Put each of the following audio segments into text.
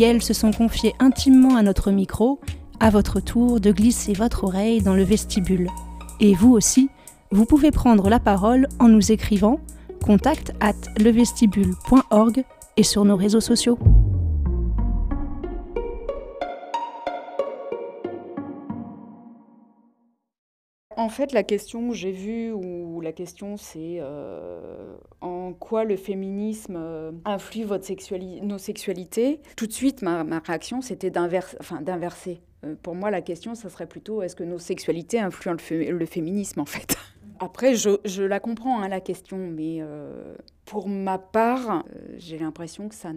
Elles se sont confiées intimement à notre micro à votre tour de glisser votre oreille dans le vestibule. Et vous aussi, vous pouvez prendre la parole en nous écrivant contact at levestibule.org et sur nos réseaux sociaux. En fait, la question que j'ai vue, ou la question c'est euh, en quoi le féminisme euh, influe votre nos sexualités, tout de suite ma, réaction c'était d'inverser. Euh, pour moi, la question, ça serait plutôt est-ce que nos sexualités influent le, féminisme en fait? Après, je, la comprends, hein, la question, mais euh, pour ma part, euh, j'ai l'impression que ça,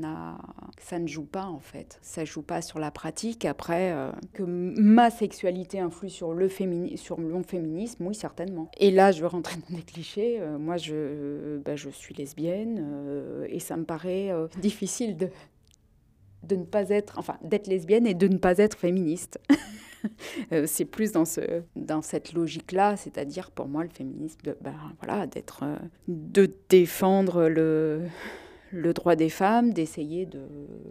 ça ne joue pas en fait. Ça joue pas sur la pratique. Après, que ma sexualité influe sur le, sur le féminisme, oui, certainement. Et là, je veux rentrer dans des clichés. moi, je, bah, je suis lesbienne et ça me paraît difficile de, de ne pas être, enfin, d'être lesbienne et de ne pas être féministe. Euh, c'est plus dans, ce, dans cette logique-là, c'est-à-dire pour moi le féminisme, de, ben, voilà, d'être, euh, de défendre le, le droit des femmes, d'essayer de,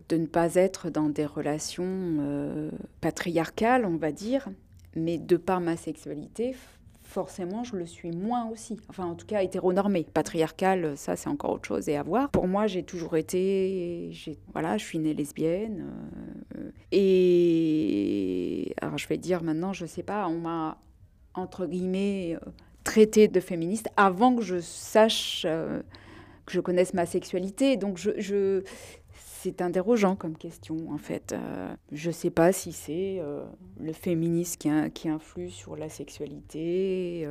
de, ne pas être dans des relations euh, patriarcales, on va dire, mais de par ma sexualité, forcément, je le suis moins aussi. Enfin, en tout cas, hétéronormé. Patriarcal, ça, c'est encore autre chose et à voir. Pour moi, j'ai toujours été. Voilà, je suis née lesbienne. Et. Alors, je vais dire maintenant, je sais pas, on m'a, entre guillemets, euh, traité de féministe avant que je sache. Euh, que je connaisse ma sexualité. Donc, je, c'est interrogeant comme question, en fait. Euh, je ne sais pas si c'est le féminisme qui, qui, influe sur la sexualité,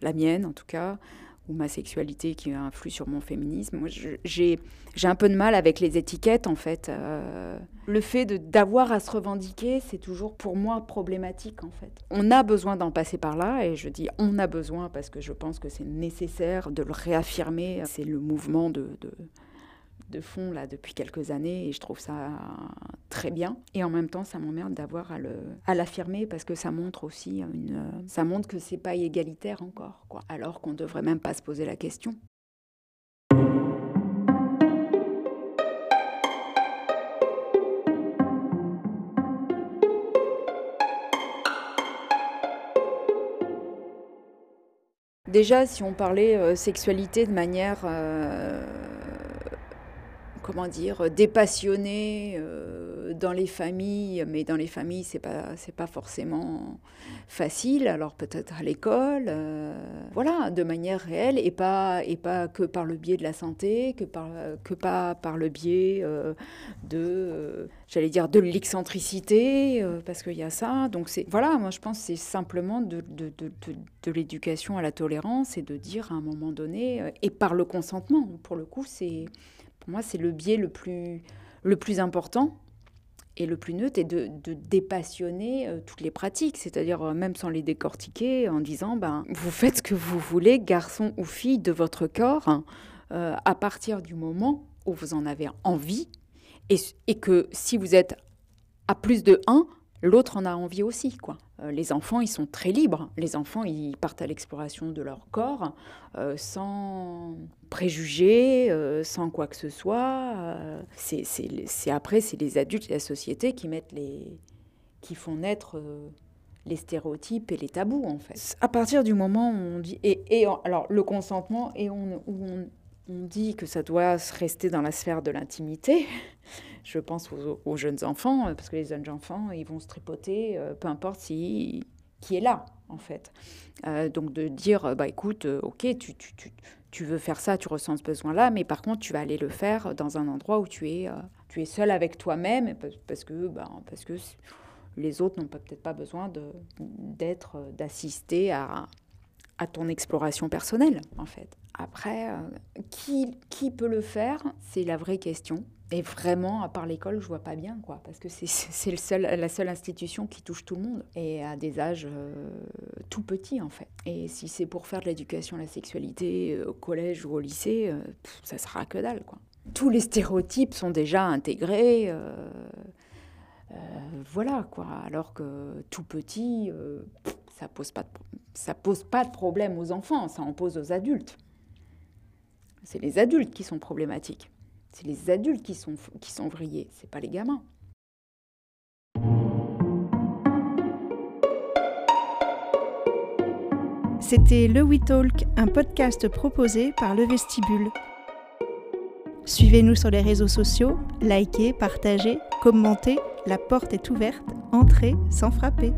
la mienne en tout cas, ou ma sexualité qui influe sur mon féminisme. J'ai un peu de mal avec les étiquettes, en fait. le fait d'avoir à se revendiquer, c'est toujours pour moi problématique, en fait. On a besoin d'en passer par là, et je dis on a besoin parce que je pense que c'est nécessaire de le réaffirmer. C'est le mouvement de de fond là depuis quelques années et je trouve ça très bien. Et en même temps, ça m'emmerde d'avoir à l'affirmer parce que ça montre aussi une, ça montre que c'est pas égalitaire encore, quoi. Alors qu'on devrait même pas se poser la question. Déjà, si on parlait euh, sexualité de manière euh, comment dire, dépassionnée euh, dans les familles, mais dans les familles, c'est pas, pas forcément facile. Alors peut-être à l'école, euh, voilà, de manière réelle et pas, et pas que par le biais de la santé, que, par, que pas par le biais euh, de, j'allais dire, de l'excentricité, parce qu'il y a ça. Donc voilà, moi je pense c'est simplement de, de, de, de l'éducation à la tolérance et de dire à un moment donné, et par le consentement, pour le coup, c'est pour moi, c'est le biais le plus, le plus important et le plus neutre, et de, dépassionner euh, toutes les pratiques, c'est-à-dire euh, même sans les décortiquer, en disant, ben, vous faites ce que vous voulez, garçon ou fille, de votre corps, hein, euh, à partir du moment où vous en avez envie, et, et que si vous êtes à plus de 1, l'autre en a envie aussi. Quoi. Euh, les enfants, ils sont très libres. Les enfants, ils partent à l'exploration de leur corps euh, sans préjugés, euh, sans quoi que ce soit. c'est après, c'est les adultes et la société qui mettent les, qui font naître les stéréotypes et les tabous en fait. À partir du moment où on dit et, alors le consentement et où on dit que ça doit rester dans la sphère de l'intimité je pense aux, jeunes enfants, euh, parce que les jeunes enfants, ils vont se tripoter, euh, peu importe si, qui est là, en fait. Euh, donc de dire, bah écoute, ok, tu, tu, tu, tu, veux faire ça, tu ressens ce besoin-là, mais par contre, tu vas aller le faire dans un endroit où tu es, tu es seul avec toi-même, parce que, bah, parce que les autres n'ont peut-être pas besoin d'être, d'assister à, à ton exploration personnelle, en fait. Après, qui, qui peut le faire? C'est la vraie question. Et vraiment, à part l'école, je vois pas bien, quoi, parce que c'est la seule institution qui touche tout le monde et à des âges euh, tout petits, en fait. Et si c'est pour faire de l'éducation à la sexualité euh, au collège ou au lycée, euh, ça sera que dalle, quoi. Tous les stéréotypes sont déjà intégrés. voilà, quoi. Alors que tout petit, ça pose ça pose pas de problème aux enfants, ça en pose aux adultes. C'est les adultes qui sont problématiques. C'est les adultes qui sont, qui sont vrillés, c'est pas les gamins. C'était Le We Talk, un podcast proposé par Le Vestibule. Suivez-nous sur les réseaux sociaux, likez, partagez, commentez, la porte est ouverte, entrez sans frapper.